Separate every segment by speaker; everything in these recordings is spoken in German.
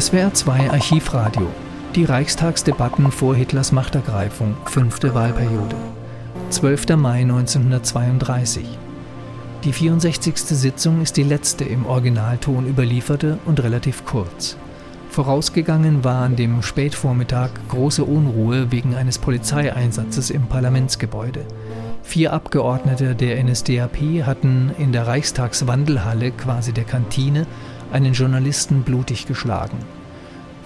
Speaker 1: SWR 2 Archivradio. Die Reichstagsdebatten vor Hitlers Machtergreifung, fünfte Wahlperiode. 12. Mai 1932. Die 64. Sitzung ist die letzte im Originalton überlieferte und relativ kurz. Vorausgegangen war an dem Spätvormittag große Unruhe wegen eines Polizeieinsatzes im Parlamentsgebäude. Vier Abgeordnete der NSDAP hatten in der Reichstagswandelhalle, quasi der Kantine, einen Journalisten blutig geschlagen.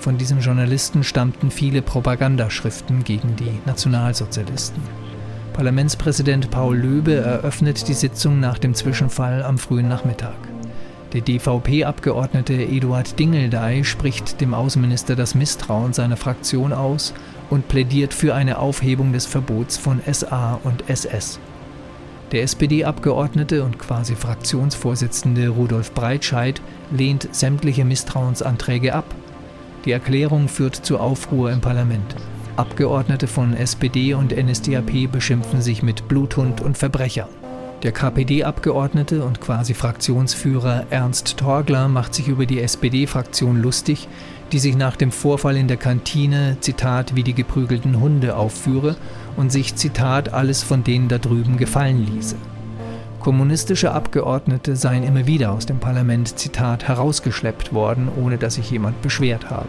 Speaker 1: Von diesem Journalisten stammten viele Propagandaschriften gegen die Nationalsozialisten. Parlamentspräsident Paul Löbe eröffnet die Sitzung nach dem Zwischenfall am frühen Nachmittag. Der DVP-Abgeordnete Eduard Dingeldey spricht dem Außenminister das Misstrauen seiner Fraktion aus und plädiert für eine Aufhebung des Verbots von SA und SS. Der SPD-Abgeordnete und quasi Fraktionsvorsitzende Rudolf Breitscheid lehnt sämtliche Misstrauensanträge ab. Die Erklärung führt zu Aufruhr im Parlament. Abgeordnete von SPD und NSDAP beschimpfen sich mit Bluthund und Verbrecher. Der KPD-Abgeordnete und quasi Fraktionsführer Ernst Torgler macht sich über die SPD-Fraktion lustig, die sich nach dem Vorfall in der Kantine, Zitat, wie die geprügelten Hunde aufführe und sich, Zitat, alles von denen da drüben gefallen ließe. Kommunistische Abgeordnete seien immer wieder aus dem Parlament, Zitat, herausgeschleppt worden, ohne dass sich jemand beschwert habe.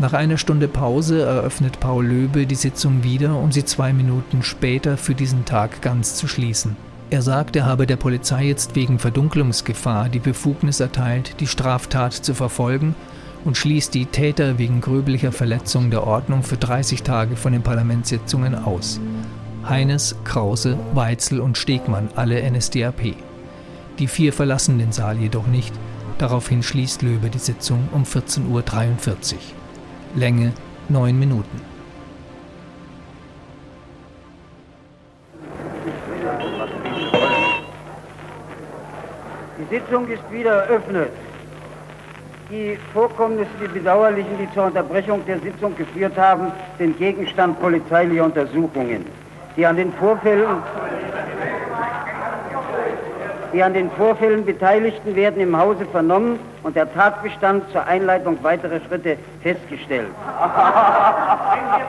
Speaker 1: Nach einer Stunde Pause eröffnet Paul Löbe die Sitzung wieder, um sie zwei Minuten später für diesen Tag ganz zu schließen. Er sagt, er habe der Polizei jetzt wegen Verdunklungsgefahr die Befugnis erteilt, die Straftat zu verfolgen und schließt die Täter wegen gröblicher Verletzung der Ordnung für 30 Tage von den Parlamentssitzungen aus. Heines, Krause, Weitzel und Stegmann, alle NSDAP. Die vier verlassen den Saal jedoch nicht. Daraufhin schließt Löbe die Sitzung um 14.43 Uhr. Länge 9 Minuten.
Speaker 2: Die Sitzung ist wieder eröffnet. Die Vorkommnisse, die bedauerlichen, die zur Unterbrechung der Sitzung geführt haben, sind Gegenstand polizeilicher Untersuchungen. Die an den Vorfällen die an den Vorfällen Beteiligten werden im Hause vernommen und der Tatbestand zur Einleitung weiterer Schritte festgestellt.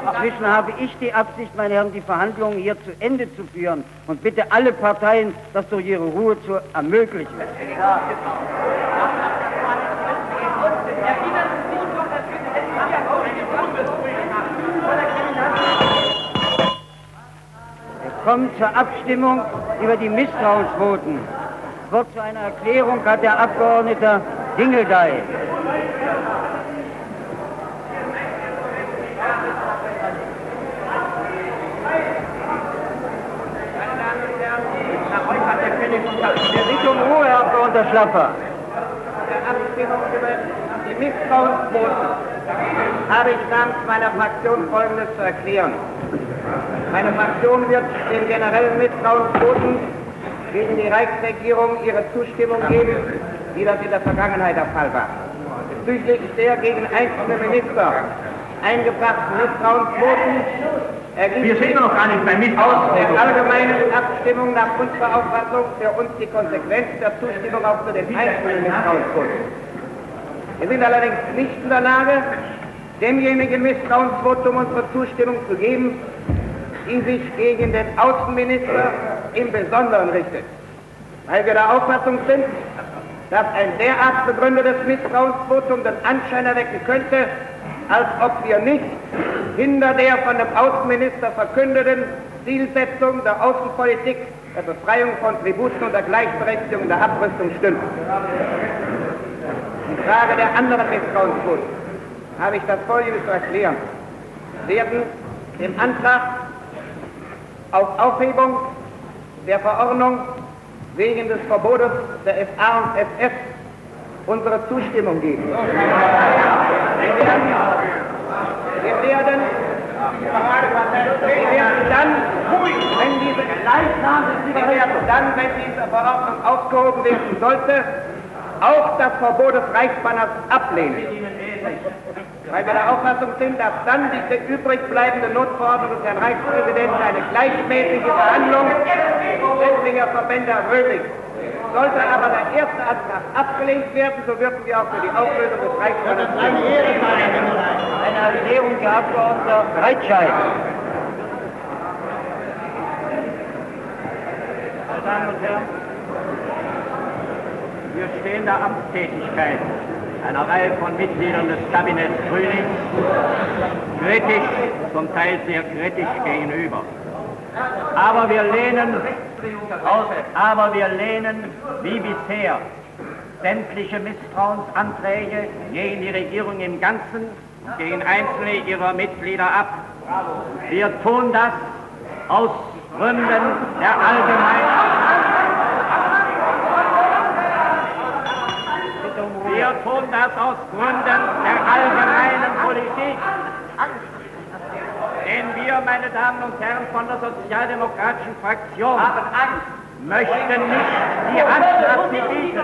Speaker 2: Inzwischen habe ich die Absicht, meine Herren, die Verhandlungen hier zu Ende zu führen und bitte alle Parteien, das durch ihre Ruhe zu ermöglichen. Kommen zur Abstimmung über die Misstrauensvoten. Wort zu einer Erklärung hat der Abgeordnete Dingeldey. Wir bitten um Ruhe, Herr Abgeordneter Schlaffer.
Speaker 3: Der Abstimmung über die Misstrauensvoten habe ich namens meiner Fraktion Folgendes zu erklären. Meine Fraktion wird den generellen Misstrauensvoten gegen die Reichsregierung ihre Zustimmung geben, wie das in der Vergangenheit der Fall war. Bezüglich der gegen einzelne Minister eingebrachten Misstrauensvoten ergibt
Speaker 4: Wir sind noch gar nicht beim
Speaker 3: aus der
Speaker 4: Misstrauensvotum.
Speaker 3: allgemeinen Abstimmung nach unserer Auffassung für uns die Konsequenz der Zustimmung auch zu den einzelnen Misstrauensvoten. Wir sind allerdings nicht in der Lage, demjenigen Misstrauensvotum unsere Zustimmung zu geben, die sich gegen den Außenminister im Besonderen richtet. Weil wir der Auffassung sind, dass ein derart begründetes Misstrauensvotum den Anschein erwecken könnte, als ob wir nicht hinter der von dem Außenminister verkündeten Zielsetzung der Außenpolitik, der Befreiung von Tributen und der Gleichberechtigung der Abrüstung stünden. Die Frage der anderen Misstrauensvoten habe ich das Folgende zu erklären. Werden dem Antrag auf Aufhebung der Verordnung wegen des Verbotes der SA und SS unsere Zustimmung geben. Wir werden, wir werden, wir werden dann, wenn diese, wir werden dann, wenn diese Verordnung aufgehoben werden sollte, auch das Verbot des Reichsbanners ablehnen. Weil wir der Auffassung sind, dass dann die übrig bleibende Notverordnung des Herrn Reichspräsidenten eine gleichmäßige Behandlung sämtlicher Verbände ermöglicht. Sollte aber der erste Antrag abgelehnt werden, so würden wir auch für die Auflösung des Reichstages
Speaker 2: Eine Erklärung der Abgeordneter Breitscheid.
Speaker 4: Meine Damen und Herren, wir stehen der Amtstätigkeit einer Reihe von Mitgliedern des Kabinetts Grüning kritisch, zum Teil sehr kritisch gegenüber. Aber wir lehnen, aber wir lehnen wie bisher sämtliche Misstrauensanträge gegen die Regierung im Ganzen gegen einzelne ihrer Mitglieder ab. Wir tun das aus Gründen der allgemeinen Wir tun das aus Gründen der allgemeinen Politik. Denn wir, meine Damen und Herren von der sozialdemokratischen Fraktion, möchten nicht die Anstalt bieten.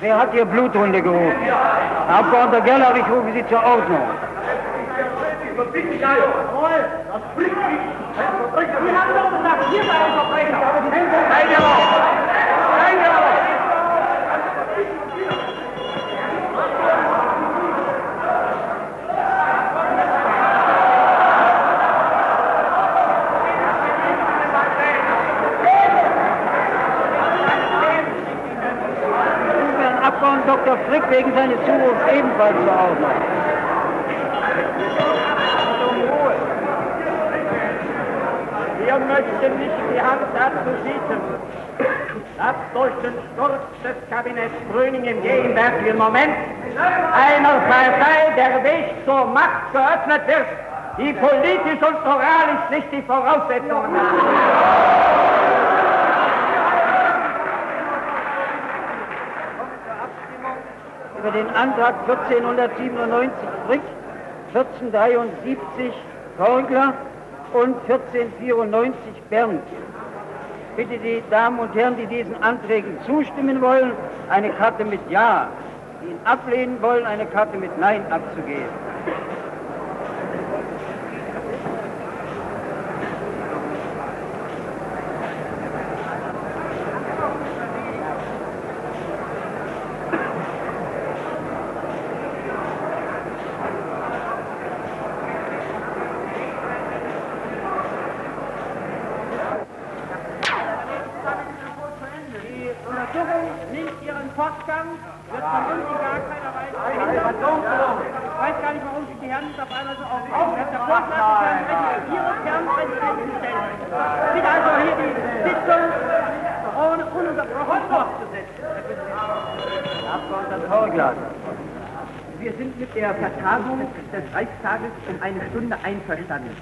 Speaker 2: Wer hat hier Blutrunde gerufen? Herr Abgeordneter Gerlach, ich rufe Sie zur Ordnung. Herrn Abgeordneten Dr. Frick wegen seines Zurufs ebenfalls zur Ordnung.
Speaker 4: Wir möchten nicht die Hand dazu schießen, dass durch den Sturz des Kabinetts Grüning im gegenwärtigen Moment einer Partei der Weg zur Macht geöffnet wird, die politisch und moralisch nicht die Voraussetzungen hat.
Speaker 2: Über den Antrag 1497 Frick, 1473 Korgler und 1494 Berndt. Bitte die Damen und Herren, die diesen Anträgen zustimmen wollen, eine Karte mit Ja, die ihn ablehnen wollen, eine Karte mit Nein abzugeben.
Speaker 4: Die Untersuchung nimmt ihren Fortgang, von uns in gar keiner behindert. Ich weiß gar nicht, warum sich die Herren auf einmal so aufregen. Ich habe der Herren Ihre Kernpräsidenten stellen. Bitte also hier die Sitzung ohne ununterbrochen fortzusetzen.
Speaker 2: Abgeordneter Korgler.
Speaker 5: Wir sind mit der Vertagung des Reichstages um eine Stunde einverstanden.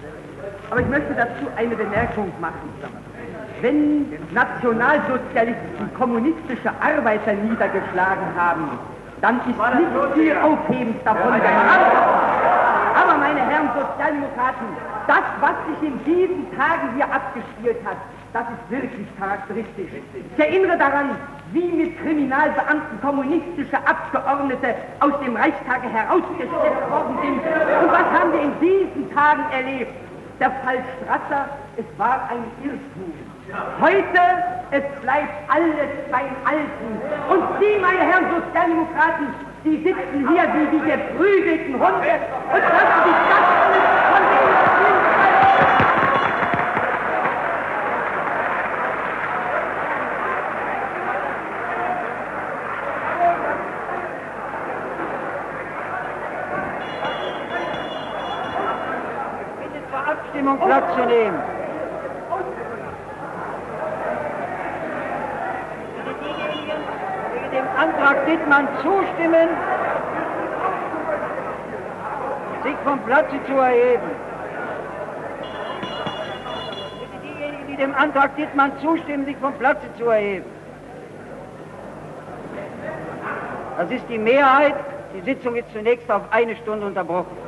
Speaker 5: Aber ich möchte dazu eine Bemerkung machen. Wenn Nationalsozialisten kommunistische Arbeiter niedergeschlagen haben, dann ist nicht viel Aufhebens davon gemacht. Aber meine Herren Sozialdemokraten, das, was sich in diesen Tagen hier abgespielt hat, das ist wirklich charakteristisch. Ich erinnere daran, wie mit Kriminalbeamten kommunistische Abgeordnete aus dem Reichstage herausgestellt worden sind. Und was haben wir in diesen Tagen erlebt? Der Fall Strasser, es war ein Irrtum. Heute, es bleibt alles beim Alten. Und Sie, meine Herren Sozialdemokraten, Sie sitzen hier wie die geprügelten Hunde und lassen sich das alles von den
Speaker 2: Abstimmung Platz zu nehmen. Bitte diejenigen, die dem Antrag Dittmann zustimmen, sich vom Platze zu erheben. Bitte diejenigen, die dem Antrag Dittmann zustimmen, sich vom Platze zu erheben. Das ist die Mehrheit. Die Sitzung ist zunächst auf eine Stunde unterbrochen.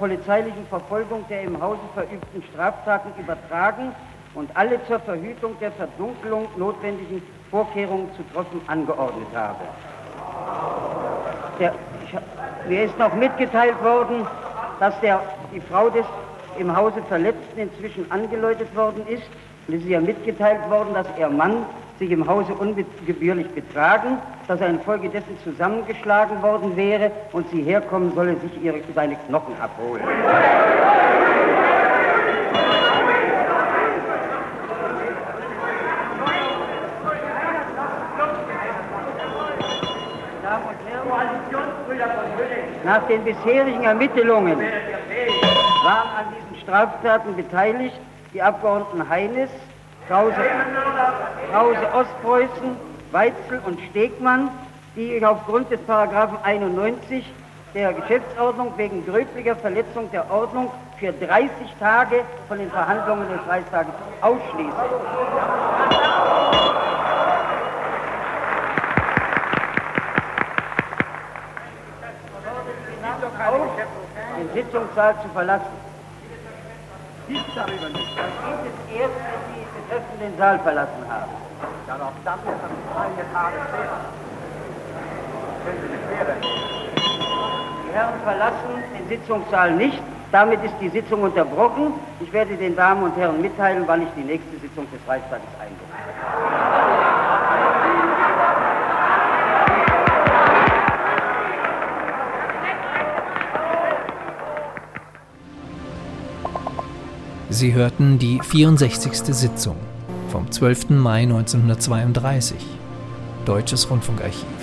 Speaker 2: Polizeilichen Verfolgung der im Hause verübten Straftaten übertragen und alle zur Verhütung der Verdunkelung notwendigen Vorkehrungen zu treffen angeordnet habe. Der, ich, Mir ist noch mitgeteilt worden, dass der, die Frau des im Hause Verletzten inzwischen angeläutet worden ist. Es ist ja mitgeteilt worden, dass ihr Mann sich im Hause ungebührlich betragen, dass er infolgedessen zusammengeschlagen worden wäre und sie herkommen solle, sich ihre, seine Knochen abholen. Nach den bisherigen Ermittlungen waren an diesen Straftaten beteiligt die Abgeordneten Heines, Krause, Krause Ostpreußen, Weitzel und Stegmann, die ich aufgrund des Paragraphen 91 der Geschäftsordnung wegen gröblicher Verletzung der Ordnung für 30 Tage von den Verhandlungen des Reichstages ausschließe. den Sitzungssaal zu verlassen. Dies darüber nicht. Das geht es erst, wenn Sie betreffend den Saal verlassen haben. Ja, doch dann ist das freie Tage später. Die Herren verlassen den Sitzungssaal nicht. Damit ist die Sitzung unterbrochen. Ich werde den Damen und Herren mitteilen, wann ich die nächste Sitzung des Reichstages einlege.
Speaker 1: Sie hörten die 64. Sitzung vom 12. Mai 1932. Deutsches Rundfunkarchiv.